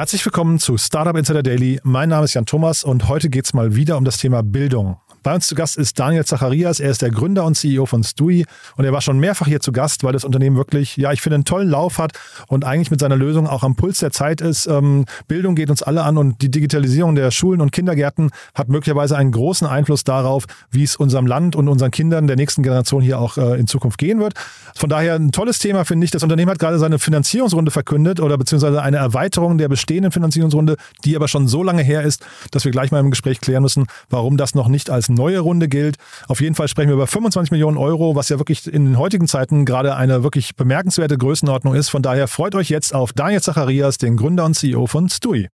Herzlich willkommen zu Startup Insider Daily. Mein Name ist Jan Thomas und heute geht es mal wieder um das Thema Bildung. Bei uns zu Gast ist Daniel Zacharias. Er ist der Gründer und CEO von Stui und er war schon mehrfach hier zu Gast, weil das Unternehmen wirklich, ja, ich finde, einen tollen Lauf hat und eigentlich mit seiner Lösung auch am Puls der Zeit ist. Ähm, Bildung geht uns alle an und die Digitalisierung der Schulen und Kindergärten hat möglicherweise einen großen Einfluss darauf, wie es unserem Land und unseren Kindern der nächsten Generation hier auch äh, in Zukunft gehen wird. Von daher ein tolles Thema, finde ich. Das Unternehmen hat gerade seine Finanzierungsrunde verkündet oder beziehungsweise eine Erweiterung der bestehenden Finanzierungsrunde, die aber schon so lange her ist, dass wir gleich mal im Gespräch klären müssen, warum das noch nicht als neue Runde gilt. Auf jeden Fall sprechen wir über 25 Millionen Euro, was ja wirklich in den heutigen Zeiten gerade eine wirklich bemerkenswerte Größenordnung ist. Von daher freut euch jetzt auf Daniel Zacharias, den Gründer und CEO von Stui.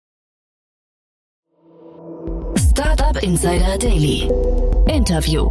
Startup Insider Daily. Interview.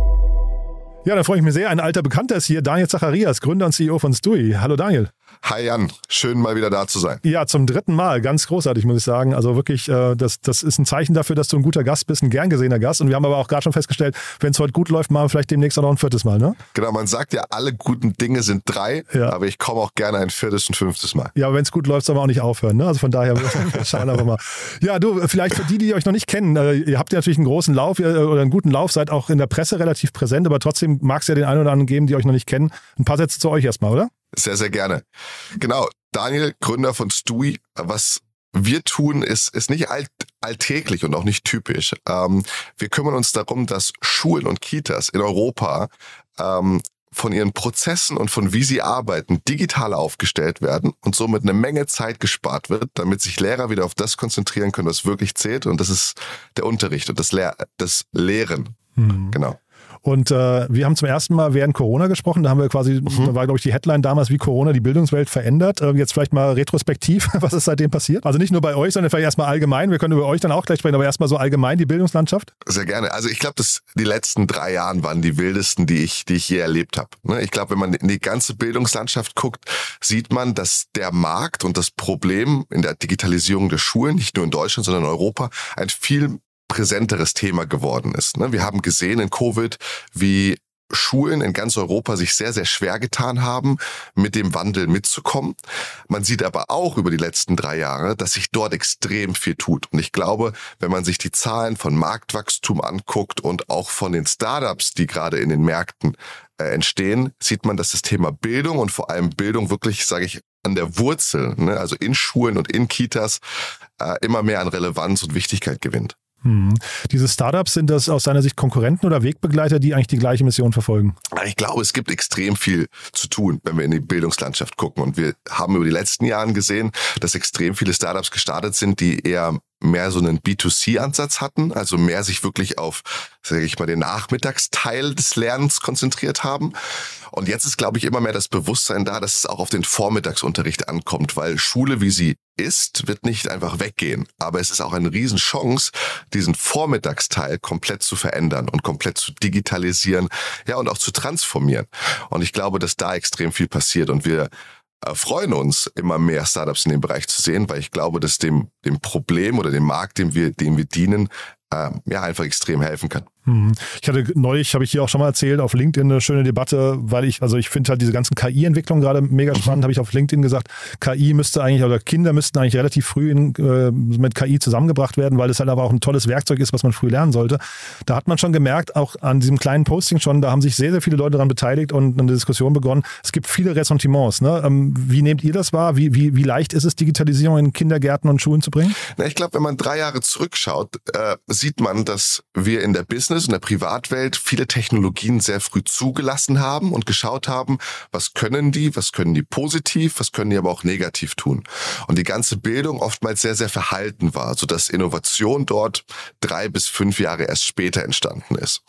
Ja, da freue ich mich sehr. Ein alter Bekannter ist hier, Daniel Zacharias, Gründer und CEO von Stui. Hallo Daniel. Hi Jan, schön mal wieder da zu sein. Ja, zum dritten Mal, ganz großartig, muss ich sagen. Also wirklich, äh, das, das ist ein Zeichen dafür, dass du ein guter Gast bist, ein gern gesehener Gast. Und wir haben aber auch gerade schon festgestellt, wenn es heute gut läuft, machen wir vielleicht demnächst auch noch ein viertes Mal, ne? Genau, man sagt ja, alle guten Dinge sind drei, ja. aber ich komme auch gerne ein viertes und fünftes Mal. Ja, aber wenn es gut läuft, soll man auch nicht aufhören, ne? Also von daher, schauen wir einfach mal. Ja, du, vielleicht für die, die euch noch nicht kennen, äh, ihr habt ja natürlich einen großen Lauf ihr, oder einen guten Lauf, seid auch in der Presse relativ präsent, aber trotzdem mag es ja den einen oder anderen geben, die euch noch nicht kennen. Ein paar Sätze zu euch erstmal, oder? Sehr, sehr gerne. Genau, Daniel, Gründer von Stui, was wir tun, ist, ist nicht alt, alltäglich und auch nicht typisch. Ähm, wir kümmern uns darum, dass Schulen und Kitas in Europa ähm, von ihren Prozessen und von wie sie arbeiten digital aufgestellt werden und somit eine Menge Zeit gespart wird, damit sich Lehrer wieder auf das konzentrieren können, was wirklich zählt und das ist der Unterricht und das, Lehr das Lehren. Hm. Genau. Und äh, wir haben zum ersten Mal während Corona gesprochen. Da haben wir quasi, mhm. da war glaube ich die Headline damals, wie Corona die Bildungswelt verändert. Äh, jetzt vielleicht mal retrospektiv, was ist seitdem passiert? Also nicht nur bei euch, sondern vielleicht erstmal allgemein. Wir können über euch dann auch gleich sprechen, aber erstmal so allgemein die Bildungslandschaft. Sehr gerne. Also ich glaube, die letzten drei Jahren waren die wildesten, die ich, die ich je erlebt habe. Ne? Ich glaube, wenn man in die ganze Bildungslandschaft guckt, sieht man, dass der Markt und das Problem in der Digitalisierung der Schulen, nicht nur in Deutschland, sondern in Europa, ein viel präsenteres Thema geworden ist. Ne? Wir haben gesehen in Covid, wie Schulen in ganz Europa sich sehr, sehr schwer getan haben, mit dem Wandel mitzukommen. Man sieht aber auch über die letzten drei Jahre, dass sich dort extrem viel tut. Und ich glaube, wenn man sich die Zahlen von Marktwachstum anguckt und auch von den Startups, die gerade in den Märkten äh, entstehen, sieht man, dass das Thema Bildung und vor allem Bildung wirklich, sage ich, an der Wurzel, ne, also in Schulen und in Kitas, äh, immer mehr an Relevanz und Wichtigkeit gewinnt. Hm. Diese Startups, sind das aus deiner Sicht Konkurrenten oder Wegbegleiter, die eigentlich die gleiche Mission verfolgen? Ich glaube, es gibt extrem viel zu tun, wenn wir in die Bildungslandschaft gucken. Und wir haben über die letzten Jahre gesehen, dass extrem viele Startups gestartet sind, die eher mehr so einen B2C-Ansatz hatten, also mehr sich wirklich auf, sage ich mal, den Nachmittagsteil des Lernens konzentriert haben. Und jetzt ist, glaube ich, immer mehr das Bewusstsein da, dass es auch auf den Vormittagsunterricht ankommt, weil Schule, wie sie ist, wird nicht einfach weggehen. Aber es ist auch eine Riesenchance, diesen Vormittagsteil komplett zu verändern und komplett zu digitalisieren, ja, und auch zu transformieren. Und ich glaube, dass da extrem viel passiert und wir äh, freuen uns, immer mehr Startups in dem Bereich zu sehen, weil ich glaube, dass dem, dem Problem oder dem Markt, dem wir, dem wir dienen, äh, ja, einfach extrem helfen kann. Mhm. Ich hatte neulich, habe ich hier auch schon mal erzählt, auf LinkedIn eine schöne Debatte, weil ich, also ich finde halt diese ganzen KI-Entwicklungen gerade mega spannend, mhm. habe ich auf LinkedIn gesagt, KI müsste eigentlich, oder Kinder müssten eigentlich relativ früh in, äh, mit KI zusammengebracht werden, weil es halt aber auch ein tolles Werkzeug ist, was man früh lernen sollte. Da hat man schon gemerkt, auch an diesem kleinen Posting schon, da haben sich sehr, sehr viele Leute daran beteiligt und eine Diskussion begonnen. Es gibt viele Ressentiments. Ne? Ähm, wie nehmt ihr das wahr? Wie, wie, wie leicht ist es, Digitalisierung in Kindergärten und Schulen zu bringen? Na, ich glaube, wenn man drei Jahre zurückschaut, äh, sieht man, dass wir in der Business und der Privat Privatwelt viele Technologien sehr früh zugelassen haben und geschaut haben, was können die, was können die positiv, was können die aber auch negativ tun. Und die ganze Bildung oftmals sehr, sehr verhalten war, sodass Innovation dort drei bis fünf Jahre erst später entstanden ist.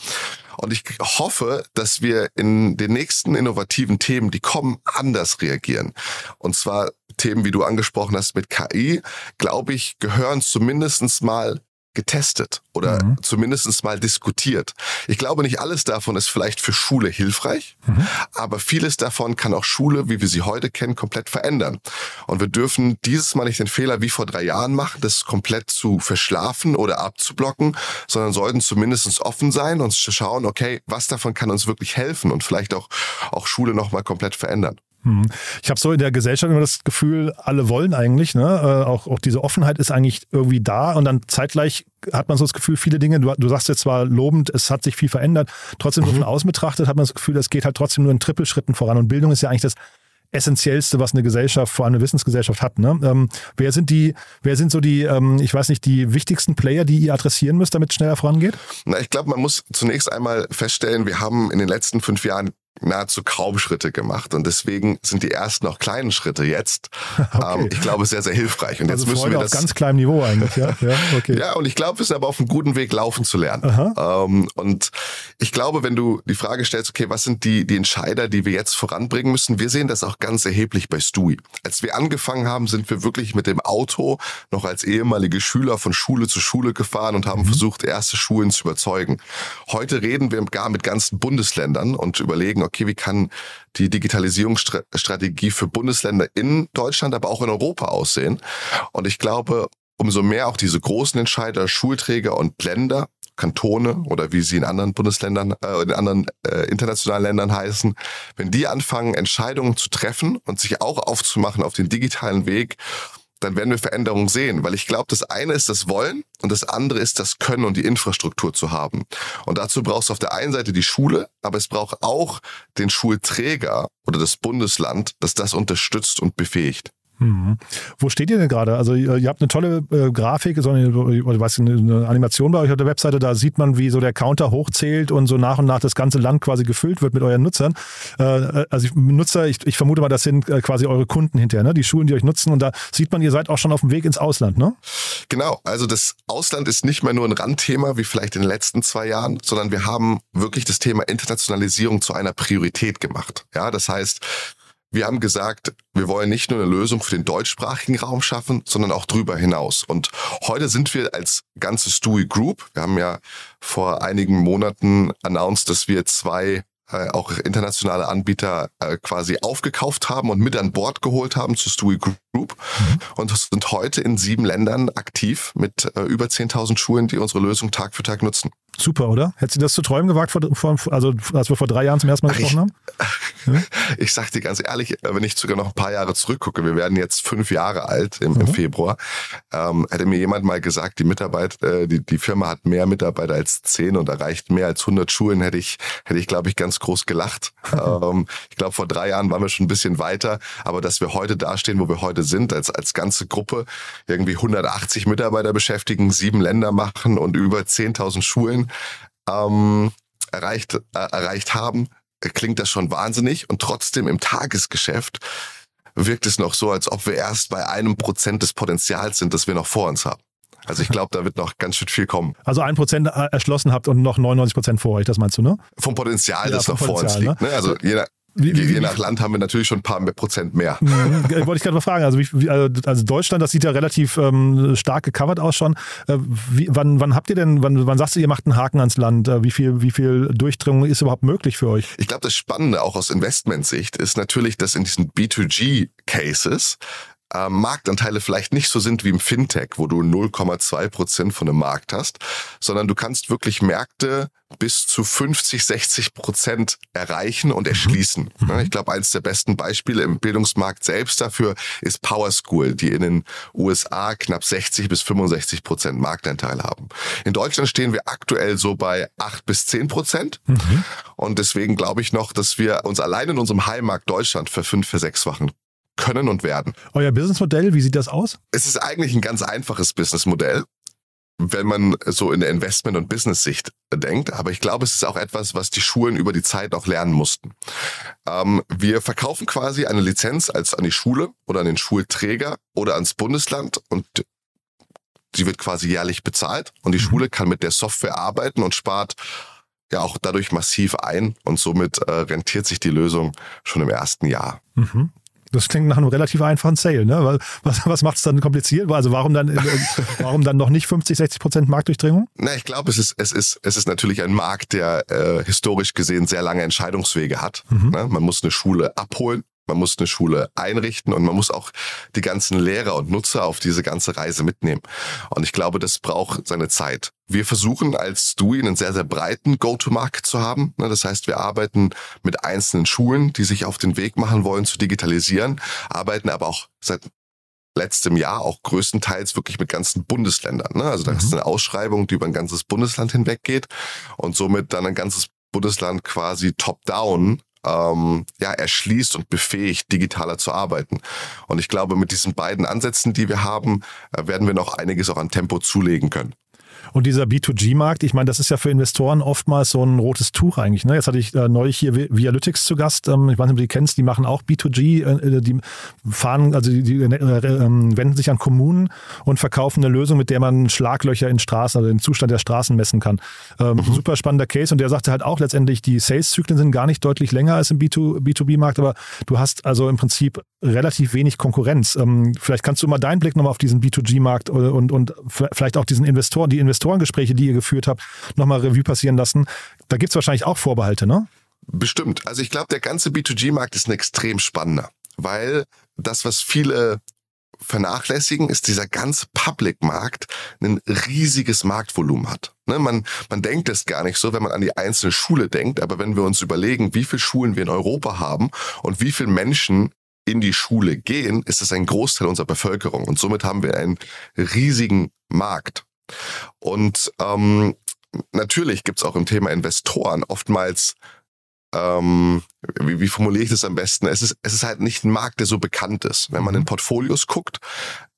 Und ich hoffe, dass wir in den nächsten innovativen Themen, die kommen, anders reagieren. Und zwar Themen, wie du angesprochen hast mit KI, glaube ich, gehören zumindestens mal getestet oder mhm. zumindest mal diskutiert. Ich glaube, nicht alles davon ist vielleicht für Schule hilfreich, mhm. aber vieles davon kann auch Schule, wie wir sie heute kennen, komplett verändern. Und wir dürfen dieses Mal nicht den Fehler wie vor drei Jahren machen, das komplett zu verschlafen oder abzublocken, sondern sollten zumindest offen sein und schauen, okay, was davon kann uns wirklich helfen und vielleicht auch, auch Schule nochmal komplett verändern. Hm. Ich habe so in der Gesellschaft immer das Gefühl, alle wollen eigentlich, ne? Äh, auch, auch diese Offenheit ist eigentlich irgendwie da und dann zeitgleich hat man so das Gefühl, viele Dinge, du, du sagst jetzt zwar lobend, es hat sich viel verändert, trotzdem mhm. so von außen betrachtet hat man das Gefühl, es geht halt trotzdem nur in Trippelschritten voran und Bildung ist ja eigentlich das Essentiellste, was eine Gesellschaft, vor allem eine Wissensgesellschaft hat. Ne? Ähm, wer sind die, wer sind so die, ähm, ich weiß nicht, die wichtigsten Player, die ihr adressieren müsst, damit es schneller vorangeht? Na, ich glaube, man muss zunächst einmal feststellen, wir haben in den letzten fünf Jahren nahezu kaum Schritte gemacht. Und deswegen sind die ersten auch kleinen Schritte jetzt, okay. ähm, ich glaube, sehr, sehr hilfreich. Und also jetzt müssen wir das. Auf ganz kleinem Niveau eigentlich, ja. Ja, okay. ja und ich glaube, wir sind aber auf einem guten Weg, laufen zu lernen. Ähm, und ich glaube, wenn du die Frage stellst, okay, was sind die, die Entscheider, die wir jetzt voranbringen müssen, wir sehen das auch ganz erheblich bei Stui. Als wir angefangen haben, sind wir wirklich mit dem Auto noch als ehemalige Schüler von Schule zu Schule gefahren und haben mhm. versucht, erste Schulen zu überzeugen. Heute reden wir gar mit ganzen Bundesländern und überlegen, okay, wie kann die Digitalisierungsstrategie für Bundesländer in Deutschland, aber auch in Europa aussehen? Und ich glaube, umso mehr auch diese großen Entscheider, Schulträger und Länder, Kantone oder wie sie in anderen Bundesländern, äh, in anderen äh, internationalen Ländern heißen, wenn die anfangen, Entscheidungen zu treffen und sich auch aufzumachen auf den digitalen Weg, dann werden wir Veränderungen sehen. Weil ich glaube, das eine ist das Wollen und das andere ist das Können und die Infrastruktur zu haben. Und dazu brauchst du auf der einen Seite die Schule, aber es braucht auch den Schulträger oder das Bundesland, das das unterstützt und befähigt. Mhm. Wo steht ihr denn gerade? Also ihr habt eine tolle äh, Grafik, so eine, weiß, eine Animation bei euch auf der Webseite, da sieht man, wie so der Counter hochzählt und so nach und nach das ganze Land quasi gefüllt wird mit euren Nutzern. Äh, also ich, Nutzer, ich, ich, vermute mal, das sind äh, quasi eure Kunden hinterher, ne? die Schulen, die euch nutzen und da sieht man, ihr seid auch schon auf dem Weg ins Ausland, ne? Genau, also das Ausland ist nicht mehr nur ein Randthema, wie vielleicht in den letzten zwei Jahren, sondern wir haben wirklich das Thema Internationalisierung zu einer Priorität gemacht. Ja, das heißt, wir haben gesagt, wir wollen nicht nur eine Lösung für den deutschsprachigen Raum schaffen, sondern auch drüber hinaus. Und heute sind wir als ganze Stewie Group, wir haben ja vor einigen Monaten announced, dass wir zwei äh, auch internationale Anbieter äh, quasi aufgekauft haben und mit an Bord geholt haben zu Stewie Group mhm. und sind heute in sieben Ländern aktiv mit äh, über 10.000 Schulen, die unsere Lösung Tag für Tag nutzen. Super, oder? Hättest du das zu träumen gewagt, vor, vor, also als wir vor drei Jahren zum ersten Mal gesprochen haben? Ja? Ich sag dir ganz ehrlich, wenn ich sogar noch ein paar Jahre zurückgucke, wir werden jetzt fünf Jahre alt im, mhm. im Februar, ähm, hätte mir jemand mal gesagt, die Mitarbeit, äh, die, die Firma hat mehr Mitarbeiter als zehn und erreicht mehr als 100 Schulen, hätte ich, hätte ich glaube ich, ganz groß gelacht. ähm, ich glaube, vor drei Jahren waren wir schon ein bisschen weiter, aber dass wir heute dastehen, wo wir heute sind, als, als ganze Gruppe, irgendwie 180 Mitarbeiter beschäftigen, sieben Länder machen und über 10.000 Schulen, ähm, erreicht, äh, erreicht haben, klingt das schon wahnsinnig. Und trotzdem im Tagesgeschäft wirkt es noch so, als ob wir erst bei einem Prozent des Potenzials sind, das wir noch vor uns haben. Also ich glaube, da wird noch ganz schön viel kommen. Also ein Prozent äh, erschlossen habt und noch 99 Prozent vor euch, das meinst du, ne? Vom Potenzial, ja, das noch vor uns liegt. Ne? Ne? Also jeder, wie, wie, je nach Land haben wir natürlich schon ein paar Prozent mehr. Mhm, wollte ich gerade mal fragen. Also, wie, also, also Deutschland, das sieht ja relativ ähm, stark gecovert aus schon. Äh, wie, wann, wann habt ihr denn, wann, wann sagst du, ihr macht einen Haken ans Land? Äh, wie viel, wie viel Durchdringung ist überhaupt möglich für euch? Ich glaube, das Spannende auch aus Investmentsicht ist natürlich, dass in diesen B2G-Cases äh, Marktanteile vielleicht nicht so sind wie im Fintech, wo du 0,2 Prozent von dem Markt hast, sondern du kannst wirklich Märkte bis zu 50, 60 Prozent erreichen und mhm. erschließen. Mhm. Ich glaube, eines der besten Beispiele im Bildungsmarkt selbst dafür ist Power School, die in den USA knapp 60 bis 65 Prozent Marktanteil haben. In Deutschland stehen wir aktuell so bei 8 bis 10 Prozent. Mhm. Und deswegen glaube ich noch, dass wir uns allein in unserem Heimmarkt Deutschland für fünf, für sechs Wochen können und werden. Euer Businessmodell, wie sieht das aus? Es ist eigentlich ein ganz einfaches Businessmodell, wenn man so in der Investment- und Business-Sicht denkt. Aber ich glaube, es ist auch etwas, was die Schulen über die Zeit auch lernen mussten. Ähm, wir verkaufen quasi eine Lizenz als an die Schule oder an den Schulträger oder ans Bundesland und sie wird quasi jährlich bezahlt und die mhm. Schule kann mit der Software arbeiten und spart ja auch dadurch massiv ein und somit äh, rentiert sich die Lösung schon im ersten Jahr. Mhm. Das klingt nach einem relativ einfachen Sale, ne? Was, was macht es dann kompliziert? Also warum dann, äh, warum dann noch nicht 50, 60 Prozent Marktdurchdringung? Na, ich glaube, es ist, es ist, es ist natürlich ein Markt, der äh, historisch gesehen sehr lange Entscheidungswege hat. Mhm. Ne? Man muss eine Schule abholen, man muss eine Schule einrichten und man muss auch die ganzen Lehrer und Nutzer auf diese ganze Reise mitnehmen. Und ich glaube, das braucht seine Zeit. Wir versuchen als DUI einen sehr, sehr breiten Go-to-Market zu haben. Ne, das heißt, wir arbeiten mit einzelnen Schulen, die sich auf den Weg machen wollen zu digitalisieren, arbeiten aber auch seit letztem Jahr auch größtenteils wirklich mit ganzen Bundesländern. Ne? Also da mhm. ist eine Ausschreibung, die über ein ganzes Bundesland hinweg geht und somit dann ein ganzes Bundesland quasi top-down ähm, ja, erschließt und befähigt, digitaler zu arbeiten. Und ich glaube, mit diesen beiden Ansätzen, die wir haben, äh, werden wir noch einiges auch an Tempo zulegen können. Und dieser B2G-Markt, ich meine, das ist ja für Investoren oftmals so ein rotes Tuch eigentlich. Ne? Jetzt hatte ich äh, neulich hier Vialytics zu Gast. Ähm, ich weiß nicht, ob du die kennst, die machen auch B2G. Äh, die fahren, also die, die äh, ähm, wenden sich an Kommunen und verkaufen eine Lösung, mit der man Schlaglöcher in Straßen, also den Zustand der Straßen messen kann. Ähm, mhm. Super spannender Case. Und der sagte halt auch letztendlich, die Sales-Zyklen sind gar nicht deutlich länger als im B2B-Markt, aber du hast also im Prinzip relativ wenig Konkurrenz. Ähm, vielleicht kannst du mal deinen Blick nochmal auf diesen B2G-Markt und, und vielleicht auch diesen Investoren, die Investoren Investorengespräche, die ihr geführt habt, nochmal Revue passieren lassen. Da gibt es wahrscheinlich auch Vorbehalte, ne? Bestimmt. Also ich glaube, der ganze B2G-Markt ist ein extrem spannender, weil das, was viele vernachlässigen, ist dieser ganze Public-Markt ein riesiges Marktvolumen hat. Ne, man, man denkt es gar nicht so, wenn man an die einzelne Schule denkt, aber wenn wir uns überlegen, wie viele Schulen wir in Europa haben und wie viele Menschen in die Schule gehen, ist es ein Großteil unserer Bevölkerung und somit haben wir einen riesigen Markt. Und ähm, natürlich gibt's auch im Thema Investoren oftmals ähm, wie, wie formuliere ich das am besten? Es ist, es ist halt nicht ein Markt, der so bekannt ist. Wenn man in. Portfolios guckt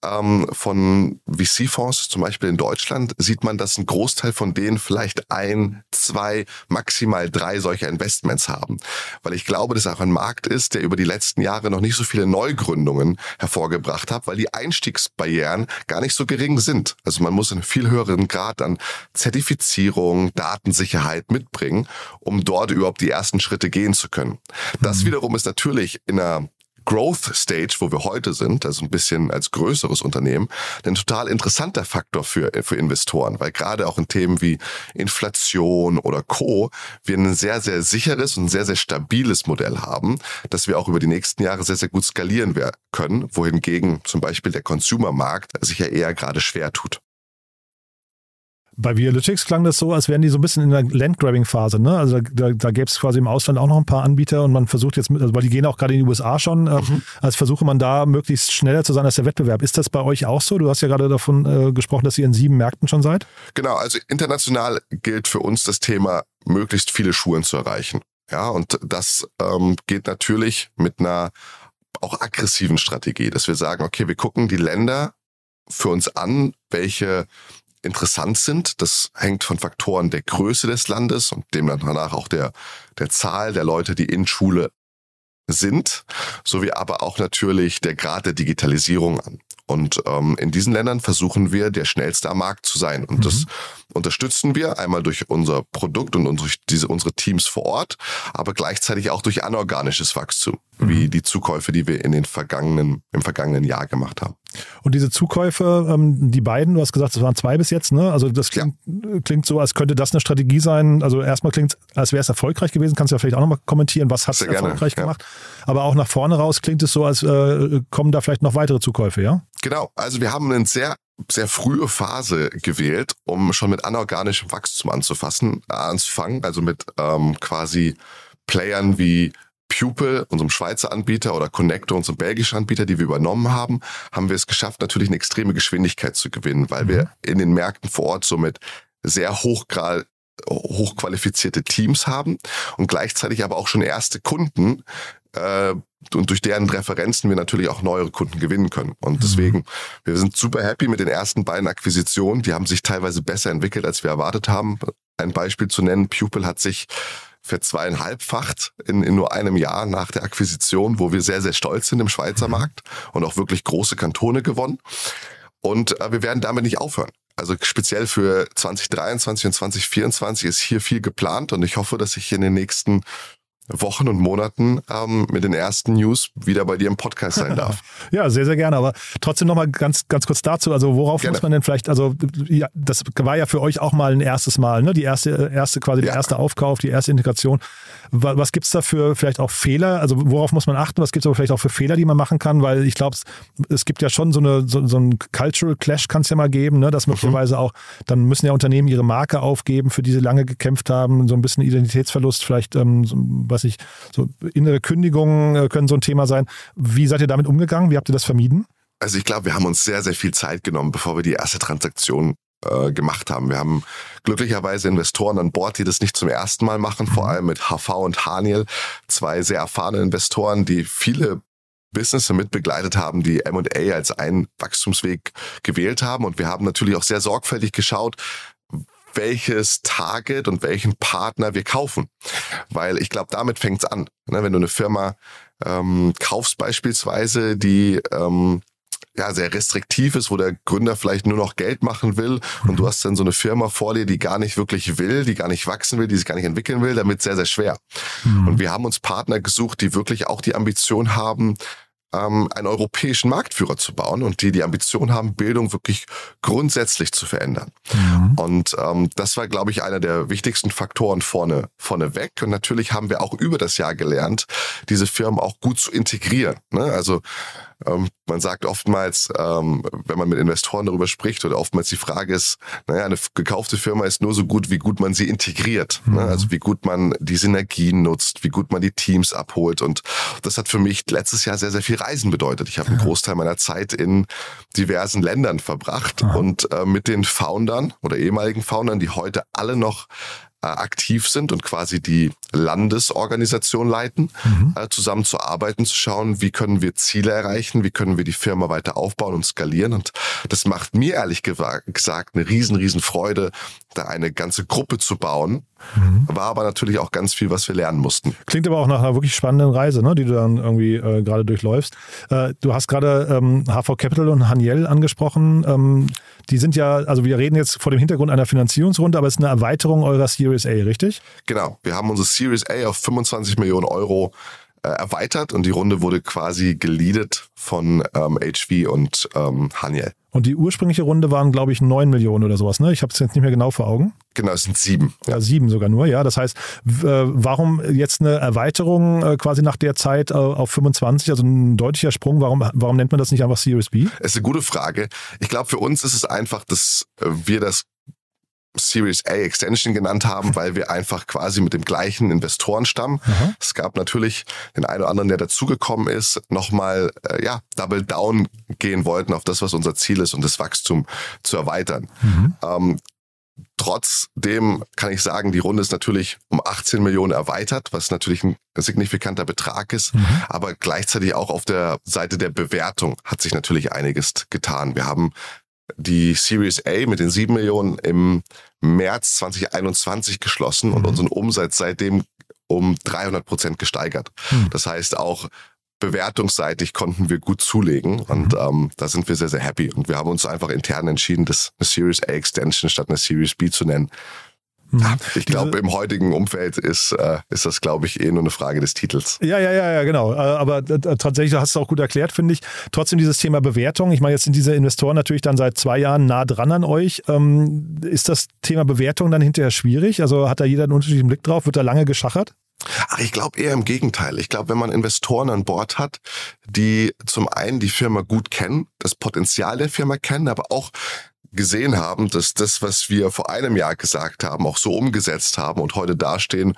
ähm, von VC-Fonds, zum Beispiel in Deutschland, sieht man, dass ein Großteil von denen vielleicht ein, zwei, maximal drei solcher Investments haben. Weil ich glaube, dass auch ein Markt ist, der über die letzten Jahre noch nicht so viele Neugründungen hervorgebracht hat, weil die Einstiegsbarrieren gar nicht so gering sind. Also man muss einen viel höheren Grad an Zertifizierung, Datensicherheit mitbringen, um dort überhaupt die ersten Schritte gehen zu können. Das mhm. wiederum ist natürlich in einer Growth Stage, wo wir heute sind, also ein bisschen als größeres Unternehmen, ein total interessanter Faktor für, für Investoren, weil gerade auch in Themen wie Inflation oder Co. wir ein sehr, sehr sicheres und sehr, sehr stabiles Modell haben, dass wir auch über die nächsten Jahre sehr, sehr gut skalieren können, wohingegen zum Beispiel der Consumer-Markt sich ja eher gerade schwer tut. Bei Vialytics klang das so, als wären die so ein bisschen in der Landgrabbing-Phase. Ne? Also da, da, da gäbe es quasi im Ausland auch noch ein paar Anbieter und man versucht jetzt, also weil die gehen auch gerade in die USA schon, äh, mhm. als versuche man da möglichst schneller zu sein als der Wettbewerb. Ist das bei euch auch so? Du hast ja gerade davon äh, gesprochen, dass ihr in sieben Märkten schon seid. Genau, also international gilt für uns das Thema, möglichst viele Schulen zu erreichen. Ja, und das ähm, geht natürlich mit einer auch aggressiven Strategie, dass wir sagen, okay, wir gucken die Länder für uns an, welche interessant sind. Das hängt von Faktoren der Größe des Landes und dem danach auch der, der Zahl der Leute, die in Schule sind, sowie aber auch natürlich der Grad der Digitalisierung an. Und ähm, in diesen Ländern versuchen wir, der schnellste am Markt zu sein. Und mhm. das unterstützen wir einmal durch unser Produkt und durch diese, unsere Teams vor Ort, aber gleichzeitig auch durch anorganisches Wachstum, mhm. wie die Zukäufe, die wir in den vergangenen, im vergangenen Jahr gemacht haben. Und diese Zukäufe, ähm, die beiden, du hast gesagt, es waren zwei bis jetzt, ne? Also das klingt, ja. klingt so, als könnte das eine Strategie sein. Also erstmal klingt es, als wäre es erfolgreich gewesen. Kannst du ja vielleicht auch nochmal kommentieren, was hat es erfolgreich gerne, gemacht. Ja. Aber auch nach vorne raus klingt es so, als äh, kommen da vielleicht noch weitere Zukäufe, ja? Genau, also wir haben eine sehr sehr frühe Phase gewählt, um schon mit anorganischem Wachstum anzufassen, äh, anzufangen, also mit ähm, quasi Playern wie Pupil, unserem Schweizer Anbieter, oder Connector, unserem belgischen Anbieter, die wir übernommen haben, haben wir es geschafft, natürlich eine extreme Geschwindigkeit zu gewinnen, weil mhm. wir in den Märkten vor Ort somit sehr hochgrad hochqualifizierte Teams haben und gleichzeitig aber auch schon erste Kunden äh, und durch deren Referenzen wir natürlich auch neuere Kunden gewinnen können. Und mhm. deswegen, wir sind super happy mit den ersten beiden Akquisitionen. Die haben sich teilweise besser entwickelt, als wir erwartet haben. Ein Beispiel zu nennen, Pupil hat sich für zweieinhalbfacht in, in nur einem Jahr nach der Akquisition, wo wir sehr, sehr stolz sind im Schweizer mhm. Markt und auch wirklich große Kantone gewonnen. Und äh, wir werden damit nicht aufhören. Also speziell für 2023 und 2024 ist hier viel geplant und ich hoffe, dass ich in den nächsten Wochen und Monaten ähm, mit den ersten News wieder bei dir im Podcast sein darf. ja, sehr, sehr gerne. Aber trotzdem nochmal ganz, ganz kurz dazu. Also worauf gerne. muss man denn vielleicht, also ja, das war ja für euch auch mal ein erstes Mal, ne? Die erste, erste quasi ja. der erste Aufkauf, die erste Integration. Was gibt es da für vielleicht auch Fehler? Also worauf muss man achten? Was gibt es aber vielleicht auch für Fehler, die man machen kann? Weil ich glaube, es gibt ja schon so, eine, so, so einen Cultural Clash kann es ja mal geben, ne? dass mhm. möglicherweise auch, dann müssen ja Unternehmen ihre Marke aufgeben, für die sie lange gekämpft haben, so ein bisschen Identitätsverlust, vielleicht, ähm, so, weiß ich, so innere Kündigungen äh, können so ein Thema sein. Wie seid ihr damit umgegangen? Wie habt ihr das vermieden? Also ich glaube, wir haben uns sehr, sehr viel Zeit genommen, bevor wir die erste Transaktion äh, gemacht haben. Wir haben glücklicherweise Investoren an Bord, die das nicht zum ersten Mal machen, vor mhm. allem mit HV und Haniel, zwei sehr erfahrene Investoren, die viele Business mit begleitet haben, die M&A als einen Wachstumsweg gewählt haben. Und wir haben natürlich auch sehr sorgfältig geschaut, welches Target und welchen Partner wir kaufen. Weil ich glaube, damit fängt's an. Ne, wenn du eine Firma ähm, kaufst beispielsweise, die ähm, ja, sehr restriktiv ist, wo der Gründer vielleicht nur noch Geld machen will und du mhm. hast dann so eine Firma vor dir, die gar nicht wirklich will, die gar nicht wachsen will, die sich gar nicht entwickeln will, damit sehr, sehr schwer. Mhm. Und wir haben uns Partner gesucht, die wirklich auch die Ambition haben, ähm, einen europäischen Marktführer zu bauen und die die Ambition haben, Bildung wirklich grundsätzlich zu verändern. Mhm. Und ähm, das war, glaube ich, einer der wichtigsten Faktoren vorne, vorne weg. Und natürlich haben wir auch über das Jahr gelernt, diese Firmen auch gut zu integrieren. Ne? Also ähm, man sagt oftmals, ähm, wenn man mit Investoren darüber spricht, oder oftmals die Frage ist, naja, eine gekaufte Firma ist nur so gut, wie gut man sie integriert. Ne? Mhm. Ne? Also wie gut man die Synergien nutzt, wie gut man die Teams abholt. Und das hat für mich letztes Jahr sehr, sehr viel Reisen bedeutet. Ich habe einen Großteil meiner Zeit in diversen Ländern verbracht Aha. und äh, mit den Foundern oder ehemaligen Foundern, die heute alle noch aktiv sind und quasi die Landesorganisation leiten, mhm. äh, zusammenzuarbeiten, zu schauen, wie können wir Ziele erreichen, wie können wir die Firma weiter aufbauen und skalieren. Und das macht mir ehrlich gesagt eine riesen, riesen Freude, da eine ganze Gruppe zu bauen. Mhm. War aber natürlich auch ganz viel, was wir lernen mussten. Klingt aber auch nach einer wirklich spannenden Reise, ne, die du dann irgendwie äh, gerade durchläufst. Äh, du hast gerade ähm, HV Capital und Haniel angesprochen. Ähm, die sind ja, also wir reden jetzt vor dem Hintergrund einer Finanzierungsrunde, aber es ist eine Erweiterung eurer Series A, richtig? Genau. Wir haben unsere Series A auf 25 Millionen Euro äh, erweitert und die Runde wurde quasi geleadet von ähm, HV und ähm, Haniel. Und die ursprüngliche Runde waren, glaube ich, 9 Millionen oder sowas. Ne? Ich habe es jetzt nicht mehr genau vor Augen. Genau, es sind sieben. Ja, sieben sogar nur, ja. Das heißt, äh, warum jetzt eine Erweiterung äh, quasi nach der Zeit äh, auf 25, also ein deutlicher Sprung? Warum, warum nennt man das nicht einfach Series B? Das ist eine gute Frage. Ich glaube, für uns ist es einfach, dass wir das Series A Extension genannt haben, weil wir einfach quasi mit dem gleichen Investorenstamm. Mhm. Es gab natürlich den einen oder anderen, der dazugekommen ist, nochmal äh, ja, Double Down gehen wollten auf das, was unser Ziel ist und das Wachstum zu erweitern. Mhm. Ähm, Trotzdem kann ich sagen, die Runde ist natürlich um 18 Millionen erweitert, was natürlich ein signifikanter Betrag ist. Mhm. Aber gleichzeitig auch auf der Seite der Bewertung hat sich natürlich einiges getan. Wir haben die Series A mit den 7 Millionen im März 2021 geschlossen mhm. und unseren Umsatz seitdem um 300 Prozent gesteigert. Mhm. Das heißt auch bewertungsseitig konnten wir gut zulegen und mhm. ähm, da sind wir sehr, sehr happy. Und wir haben uns einfach intern entschieden, das eine Series A Extension statt eine Series B zu nennen. Mhm. Ich glaube, im heutigen Umfeld ist, äh, ist das, glaube ich, eh nur eine Frage des Titels. Ja, ja, ja, ja, genau. Äh, aber äh, tatsächlich hast du auch gut erklärt, finde ich. Trotzdem dieses Thema Bewertung. Ich meine, jetzt sind diese Investoren natürlich dann seit zwei Jahren nah dran an euch. Ähm, ist das Thema Bewertung dann hinterher schwierig? Also hat da jeder einen unterschiedlichen Blick drauf? Wird da lange geschachert? Ach, ich glaube eher im Gegenteil. Ich glaube, wenn man Investoren an Bord hat, die zum einen die Firma gut kennen, das Potenzial der Firma kennen, aber auch gesehen haben, dass das, was wir vor einem Jahr gesagt haben, auch so umgesetzt haben und heute dastehen,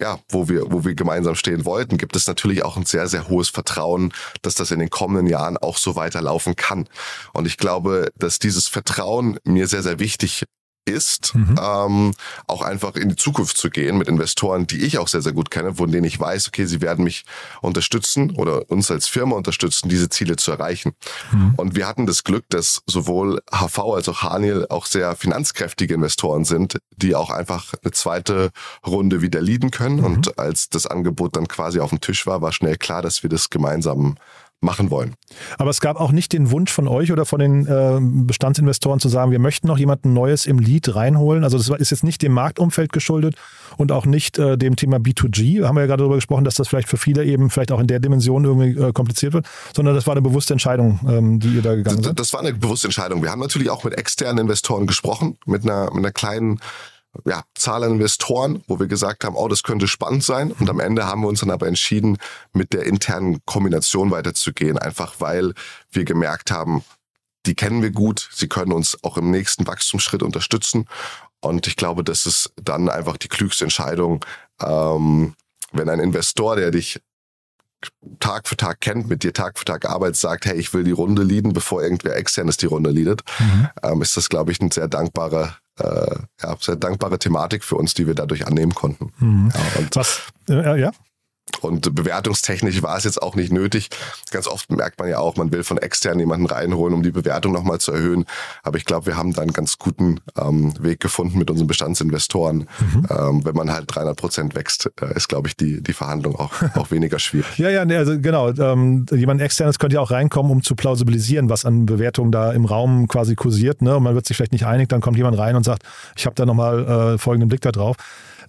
ja, wo wir, wo wir gemeinsam stehen wollten, gibt es natürlich auch ein sehr, sehr hohes Vertrauen, dass das in den kommenden Jahren auch so weiterlaufen kann. Und ich glaube, dass dieses Vertrauen mir sehr, sehr wichtig ist, mhm. ähm, auch einfach in die Zukunft zu gehen mit Investoren, die ich auch sehr, sehr gut kenne, von denen ich weiß, okay, sie werden mich unterstützen oder uns als Firma unterstützen, diese Ziele zu erreichen. Mhm. Und wir hatten das Glück, dass sowohl HV als auch Haniel auch sehr finanzkräftige Investoren sind, die auch einfach eine zweite Runde wieder leaden können. Mhm. Und als das Angebot dann quasi auf dem Tisch war, war schnell klar, dass wir das gemeinsam machen wollen. Aber es gab auch nicht den Wunsch von euch oder von den äh, Bestandsinvestoren zu sagen, wir möchten noch jemanden Neues im Lead reinholen. Also das ist jetzt nicht dem Marktumfeld geschuldet und auch nicht äh, dem Thema B2G. Haben wir ja gerade darüber gesprochen, dass das vielleicht für viele eben vielleicht auch in der Dimension irgendwie äh, kompliziert wird, sondern das war eine bewusste Entscheidung, ähm, die ihr da gegangen seid. Das war eine bewusste Entscheidung. Wir haben natürlich auch mit externen Investoren gesprochen, mit einer, mit einer kleinen ja, Zahl an Investoren, wo wir gesagt haben, oh, das könnte spannend sein. Und am Ende haben wir uns dann aber entschieden, mit der internen Kombination weiterzugehen, einfach weil wir gemerkt haben, die kennen wir gut, sie können uns auch im nächsten Wachstumsschritt unterstützen. Und ich glaube, das ist dann einfach die klügste Entscheidung, ähm, wenn ein Investor, der dich Tag für Tag kennt, mit dir Tag für Tag arbeitet, sagt, hey, ich will die Runde leaden, bevor irgendwer externes die Runde leadet, mhm. ähm, ist das, glaube ich, ein sehr dankbarer äh, ja, sehr dankbare Thematik für uns, die wir dadurch annehmen konnten. Mhm. Ja, und Was? Äh, ja? Und bewertungstechnisch war es jetzt auch nicht nötig. Ganz oft merkt man ja auch, man will von extern jemanden reinholen, um die Bewertung nochmal zu erhöhen. Aber ich glaube, wir haben da einen ganz guten ähm, Weg gefunden mit unseren Bestandsinvestoren. Mhm. Ähm, wenn man halt 300 Prozent wächst, äh, ist, glaube ich, die, die Verhandlung auch, auch weniger schwierig. ja, ja, also genau. Ähm, jemand externes könnte ja auch reinkommen, um zu plausibilisieren, was an Bewertungen da im Raum quasi kursiert. Ne? Und man wird sich vielleicht nicht einig, dann kommt jemand rein und sagt, ich habe da nochmal äh, folgenden Blick da drauf.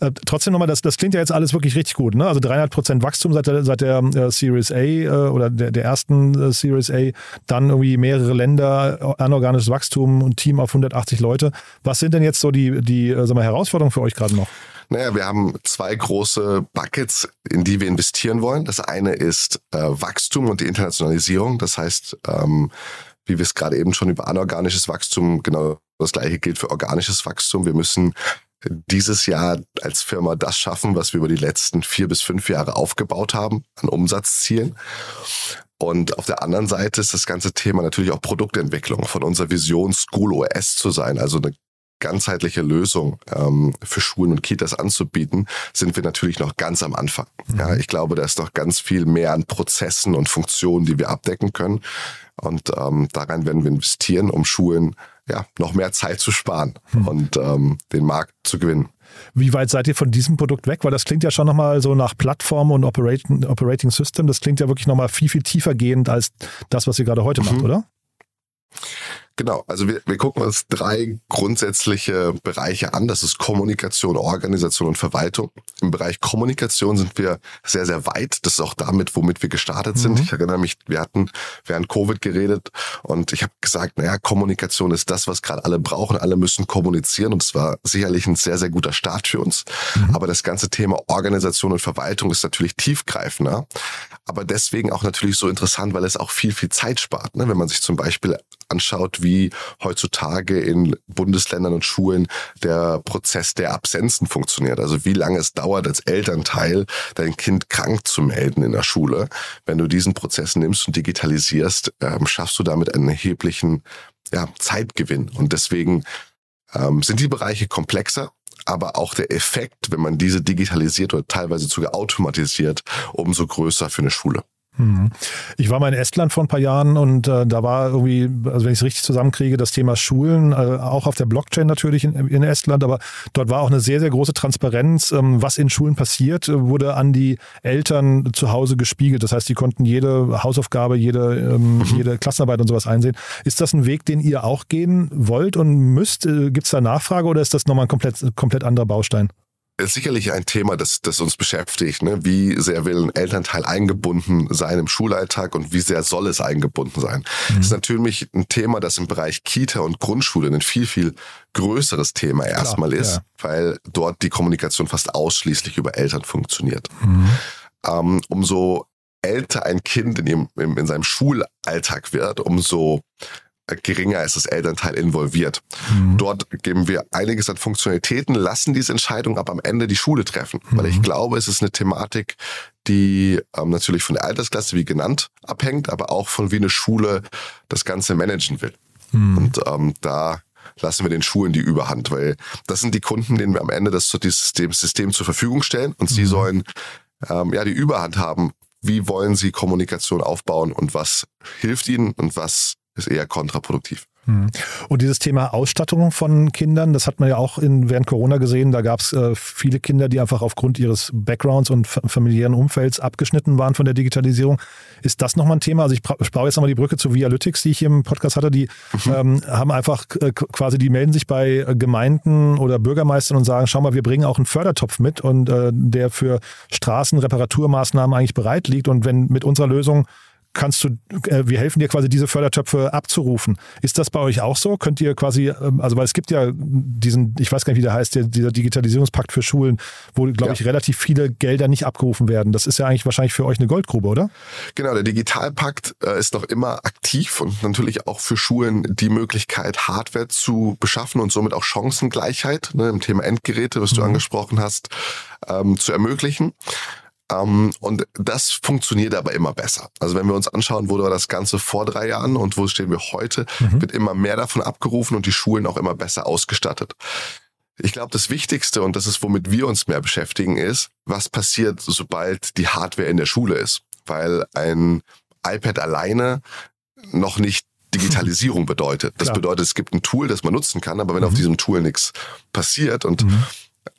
Äh, trotzdem nochmal, das, das klingt ja jetzt alles wirklich richtig gut. Ne? Also 300 Prozent Wachstum seit der, seit der äh, Series A äh, oder der, der ersten äh, Series A, dann irgendwie mehrere Länder, anorganisches Wachstum und Team auf 180 Leute. Was sind denn jetzt so die, die äh, sag mal, Herausforderungen für euch gerade noch? Naja, wir haben zwei große Buckets, in die wir investieren wollen. Das eine ist äh, Wachstum und die Internationalisierung. Das heißt, ähm, wie wir es gerade eben schon über anorganisches Wachstum, genau das gleiche gilt für organisches Wachstum. Wir müssen dieses Jahr als Firma das schaffen, was wir über die letzten vier bis fünf Jahre aufgebaut haben an Umsatzzielen. Und auf der anderen Seite ist das ganze Thema natürlich auch Produktentwicklung von unserer Vision School OS zu sein, also eine ganzheitliche Lösung ähm, für Schulen und Kitas anzubieten, sind wir natürlich noch ganz am Anfang. Mhm. Ja, ich glaube, da ist noch ganz viel mehr an Prozessen und Funktionen, die wir abdecken können. Und ähm, daran werden wir investieren, um Schulen ja, noch mehr Zeit zu sparen hm. und ähm, den Markt zu gewinnen. Wie weit seid ihr von diesem Produkt weg? Weil das klingt ja schon nochmal so nach Plattform und Operating, Operating System. Das klingt ja wirklich nochmal viel, viel tiefer gehend als das, was ihr gerade heute mhm. macht, oder? Genau, also wir, wir gucken uns drei grundsätzliche Bereiche an. Das ist Kommunikation, Organisation und Verwaltung. Im Bereich Kommunikation sind wir sehr, sehr weit. Das ist auch damit, womit wir gestartet sind. Mhm. Ich erinnere mich, wir hatten während Covid geredet und ich habe gesagt, naja, Kommunikation ist das, was gerade alle brauchen. Alle müssen kommunizieren und es war sicherlich ein sehr, sehr guter Start für uns. Mhm. Aber das ganze Thema Organisation und Verwaltung ist natürlich tiefgreifender, aber deswegen auch natürlich so interessant, weil es auch viel, viel Zeit spart. Ne? Wenn man sich zum Beispiel anschaut, wie heutzutage in Bundesländern und Schulen der Prozess der Absenzen funktioniert. Also wie lange es dauert als Elternteil, dein Kind krank zu melden in der Schule. Wenn du diesen Prozess nimmst und digitalisierst, ähm, schaffst du damit einen erheblichen ja, Zeitgewinn. Und deswegen ähm, sind die Bereiche komplexer aber auch der Effekt, wenn man diese digitalisiert oder teilweise sogar automatisiert, umso größer für eine Schule. Mhm. Ich war mal in Estland vor ein paar Jahren und äh, da war irgendwie, also wenn ich es richtig zusammenkriege, das Thema Schulen, äh, auch auf der Blockchain natürlich in, in, Estland, aber dort war auch eine sehr, sehr große Transparenz, ähm, was in Schulen passiert, wurde an die Eltern zu Hause gespiegelt. Das heißt, die konnten jede Hausaufgabe, jede, ähm, mhm. jede Klassenarbeit und sowas einsehen. Ist das ein Weg, den ihr auch gehen wollt und müsst? Äh, Gibt es da Nachfrage oder ist das nochmal ein komplett, komplett anderer Baustein? Ist sicherlich ein Thema, das, das uns beschäftigt. Ne? Wie sehr will ein Elternteil eingebunden sein im Schulalltag und wie sehr soll es eingebunden sein? Mhm. Das ist natürlich ein Thema, das im Bereich Kita und Grundschule ein viel, viel größeres Thema Klar, erstmal ist, ja. weil dort die Kommunikation fast ausschließlich über Eltern funktioniert. Mhm. Ähm, umso älter ein Kind in, ihrem, in seinem Schulalltag wird, umso geringer ist das Elternteil involviert. Mhm. Dort geben wir einiges an Funktionalitäten, lassen diese Entscheidung aber am Ende die Schule treffen. Mhm. Weil ich glaube, es ist eine Thematik, die ähm, natürlich von der Altersklasse, wie genannt, abhängt, aber auch von wie eine Schule das Ganze managen will. Mhm. Und ähm, da lassen wir den Schulen die Überhand, weil das sind die Kunden, denen wir am Ende das System, System zur Verfügung stellen und sie mhm. sollen ähm, ja die Überhand haben. Wie wollen sie Kommunikation aufbauen und was hilft ihnen und was ist eher kontraproduktiv. Hm. Und dieses Thema Ausstattung von Kindern, das hat man ja auch in, während Corona gesehen. Da gab es äh, viele Kinder, die einfach aufgrund ihres Backgrounds und familiären Umfelds abgeschnitten waren von der Digitalisierung. Ist das nochmal ein Thema? Also ich brauche jetzt nochmal die Brücke zu Vialytics, die ich hier im Podcast hatte. Die mhm. ähm, haben einfach äh, quasi, die melden sich bei Gemeinden oder Bürgermeistern und sagen, schau mal, wir bringen auch einen Fördertopf mit und äh, der für Straßenreparaturmaßnahmen eigentlich bereit liegt. Und wenn mit unserer Lösung kannst du, äh, wir helfen dir quasi diese Fördertöpfe abzurufen. Ist das bei euch auch so? Könnt ihr quasi, ähm, also weil es gibt ja diesen, ich weiß gar nicht, wie der heißt, der, dieser Digitalisierungspakt für Schulen, wo, glaube ja. ich, relativ viele Gelder nicht abgerufen werden. Das ist ja eigentlich wahrscheinlich für euch eine Goldgrube, oder? Genau, der Digitalpakt äh, ist noch immer aktiv und natürlich auch für Schulen die Möglichkeit, Hardware zu beschaffen und somit auch Chancengleichheit ne, im Thema Endgeräte, was du mhm. angesprochen hast, ähm, zu ermöglichen. Ähm, und das funktioniert aber immer besser. Also wenn wir uns anschauen, wo war das Ganze vor drei Jahren und wo stehen wir heute, mhm. wird immer mehr davon abgerufen und die Schulen auch immer besser ausgestattet. Ich glaube, das Wichtigste und das ist, womit wir uns mehr beschäftigen, ist, was passiert, sobald die Hardware in der Schule ist. Weil ein iPad alleine noch nicht Digitalisierung bedeutet. Das Klar. bedeutet, es gibt ein Tool, das man nutzen kann, aber wenn mhm. auf diesem Tool nichts passiert und mhm.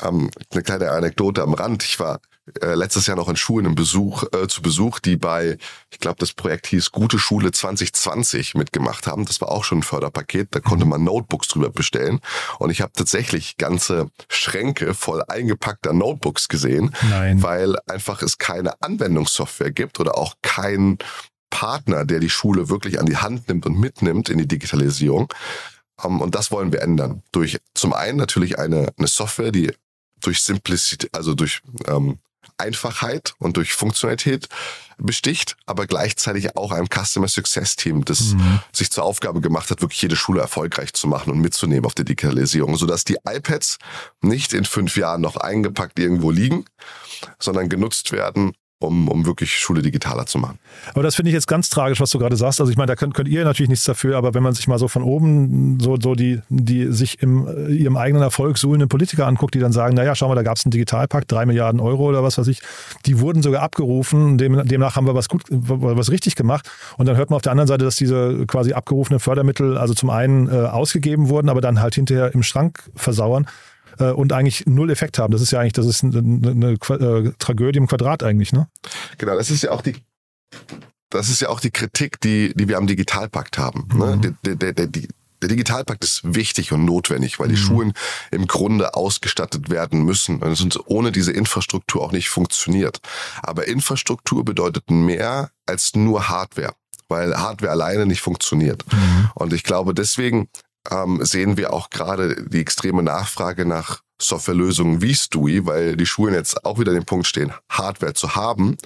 ähm, eine kleine Anekdote am Rand, ich war äh, letztes Jahr noch in Schulen im Besuch, äh, zu Besuch, die bei, ich glaube, das Projekt hieß Gute Schule 2020 mitgemacht haben. Das war auch schon ein Förderpaket. Da konnte man Notebooks drüber bestellen. Und ich habe tatsächlich ganze Schränke voll eingepackter Notebooks gesehen, Nein. weil einfach es keine Anwendungssoftware gibt oder auch kein Partner, der die Schule wirklich an die Hand nimmt und mitnimmt in die Digitalisierung. Um, ähm, und das wollen wir ändern. Durch zum einen natürlich eine, eine Software, die durch Simplicity, also durch ähm, Einfachheit und durch Funktionalität besticht, aber gleichzeitig auch einem Customer Success Team, das mhm. sich zur Aufgabe gemacht hat, wirklich jede Schule erfolgreich zu machen und mitzunehmen auf der Digitalisierung, sodass die iPads nicht in fünf Jahren noch eingepackt irgendwo liegen, sondern genutzt werden, um, um wirklich Schule digitaler zu machen. Aber das finde ich jetzt ganz tragisch, was du gerade sagst. Also ich meine, da könnt, könnt ihr natürlich nichts dafür, aber wenn man sich mal so von oben so, so die, die sich im äh, ihrem eigenen Erfolg suhlenden Politiker anguckt, die dann sagen, naja, schau mal, da gab es einen Digitalpakt, drei Milliarden Euro oder was weiß ich, die wurden sogar abgerufen, dem, demnach haben wir was gut, was richtig gemacht. Und dann hört man auf der anderen Seite, dass diese quasi abgerufenen Fördermittel also zum einen äh, ausgegeben wurden, aber dann halt hinterher im Schrank versauern äh, und eigentlich null Effekt haben. Das ist ja eigentlich, das ist eine, eine äh, Tragödie im Quadrat eigentlich, ne? Genau, das ist ja auch die das ist ja auch die Kritik, die, die wir am Digitalpakt haben. Ne? Mhm. Der, der, der, der Digitalpakt ist wichtig und notwendig, weil die mhm. Schulen im Grunde ausgestattet werden müssen und es ohne diese Infrastruktur auch nicht funktioniert. Aber Infrastruktur bedeutet mehr als nur Hardware, weil Hardware alleine nicht funktioniert. Mhm. Und ich glaube, deswegen ähm, sehen wir auch gerade die extreme Nachfrage nach Softwarelösungen wie Stui, weil die Schulen jetzt auch wieder an dem Punkt stehen, Hardware zu haben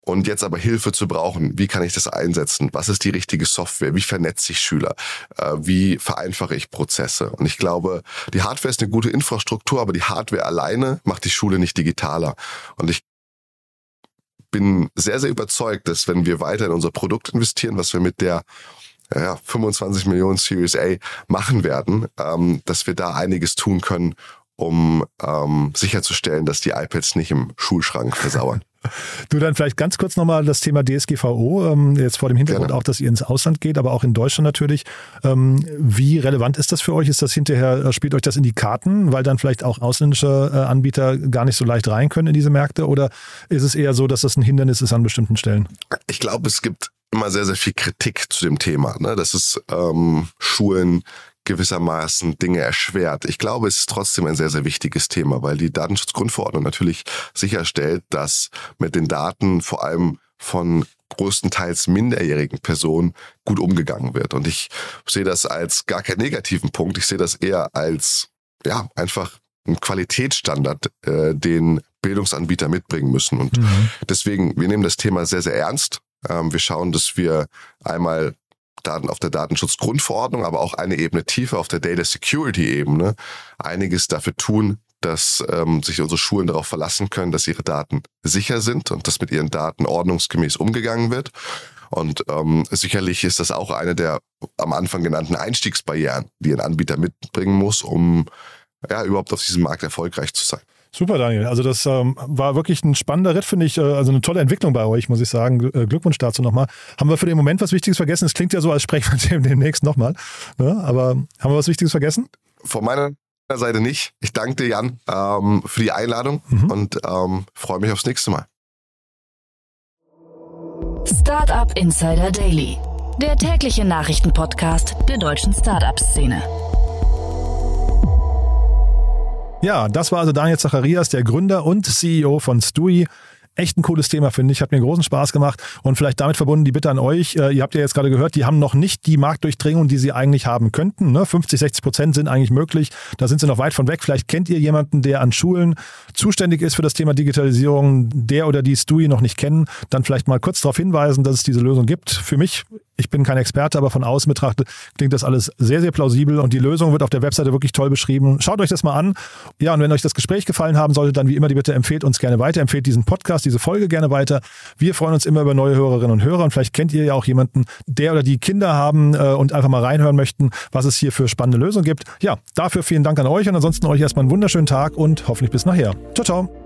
und jetzt aber Hilfe zu brauchen. Wie kann ich das einsetzen? Was ist die richtige Software? Wie vernetze ich Schüler? Äh, wie vereinfache ich Prozesse? Und ich glaube, die Hardware ist eine gute Infrastruktur, aber die Hardware alleine macht die Schule nicht digitaler. Und ich bin sehr, sehr überzeugt, dass wenn wir weiter in unser Produkt investieren, was wir mit der ja, 25 Millionen Series A machen werden, ähm, dass wir da einiges tun können, um ähm, sicherzustellen, dass die iPads nicht im Schulschrank versauern. Du dann vielleicht ganz kurz nochmal das Thema DSGVO, ähm, jetzt vor dem Hintergrund Gerne. auch, dass ihr ins Ausland geht, aber auch in Deutschland natürlich. Ähm, wie relevant ist das für euch? Ist das hinterher, äh, spielt euch das in die Karten, weil dann vielleicht auch ausländische äh, Anbieter gar nicht so leicht rein können in diese Märkte? Oder ist es eher so, dass das ein Hindernis ist an bestimmten Stellen? Ich glaube, es gibt immer sehr, sehr viel Kritik zu dem Thema, ne? dass es ähm, Schulen gewissermaßen Dinge erschwert. Ich glaube, es ist trotzdem ein sehr, sehr wichtiges Thema, weil die Datenschutzgrundverordnung natürlich sicherstellt, dass mit den Daten vor allem von größtenteils minderjährigen Personen gut umgegangen wird. Und ich sehe das als gar keinen negativen Punkt. Ich sehe das eher als, ja, einfach ein Qualitätsstandard, äh, den Bildungsanbieter mitbringen müssen. Und mhm. deswegen, wir nehmen das Thema sehr, sehr ernst. Ähm, wir schauen, dass wir einmal Daten auf der Datenschutzgrundverordnung, aber auch eine Ebene tiefer auf der Data Security Ebene einiges dafür tun, dass ähm, sich unsere Schulen darauf verlassen können, dass ihre Daten sicher sind und dass mit ihren Daten ordnungsgemäß umgegangen wird. Und ähm, sicherlich ist das auch eine der am Anfang genannten Einstiegsbarrieren, die ein Anbieter mitbringen muss, um ja überhaupt auf diesem Markt erfolgreich zu sein. Super, Daniel. Also das ähm, war wirklich ein spannender Ritt, finde ich. Äh, also eine tolle Entwicklung bei euch, muss ich sagen. Äh, Glückwunsch dazu nochmal. Haben wir für den Moment was Wichtiges vergessen? Es klingt ja so, als sprechen wir dem demnächst nochmal. Ne? Aber haben wir was Wichtiges vergessen? Von meiner Seite nicht. Ich danke dir, Jan, ähm, für die Einladung mhm. und ähm, freue mich aufs nächste Mal. Startup Insider Daily, der tägliche Nachrichtenpodcast der deutschen Startup-Szene. Ja, das war also Daniel Zacharias, der Gründer und CEO von Stui. Echt ein cooles Thema, finde ich. Hat mir großen Spaß gemacht. Und vielleicht damit verbunden die Bitte an euch. Äh, ihr habt ja jetzt gerade gehört, die haben noch nicht die Marktdurchdringung, die sie eigentlich haben könnten. Ne? 50, 60 Prozent sind eigentlich möglich. Da sind sie noch weit von weg. Vielleicht kennt ihr jemanden, der an Schulen zuständig ist für das Thema Digitalisierung, der oder die Stui noch nicht kennen. Dann vielleicht mal kurz darauf hinweisen, dass es diese Lösung gibt. Für mich ich bin kein Experte, aber von außen betrachtet klingt das alles sehr, sehr plausibel und die Lösung wird auf der Webseite wirklich toll beschrieben. Schaut euch das mal an. Ja, und wenn euch das Gespräch gefallen haben sollte, dann wie immer die Bitte empfehlt uns gerne weiter, empfehlt diesen Podcast, diese Folge gerne weiter. Wir freuen uns immer über neue Hörerinnen und Hörer und vielleicht kennt ihr ja auch jemanden, der oder die Kinder haben äh, und einfach mal reinhören möchten, was es hier für spannende Lösungen gibt. Ja, dafür vielen Dank an euch und ansonsten euch erstmal einen wunderschönen Tag und hoffentlich bis nachher. Ciao, ciao.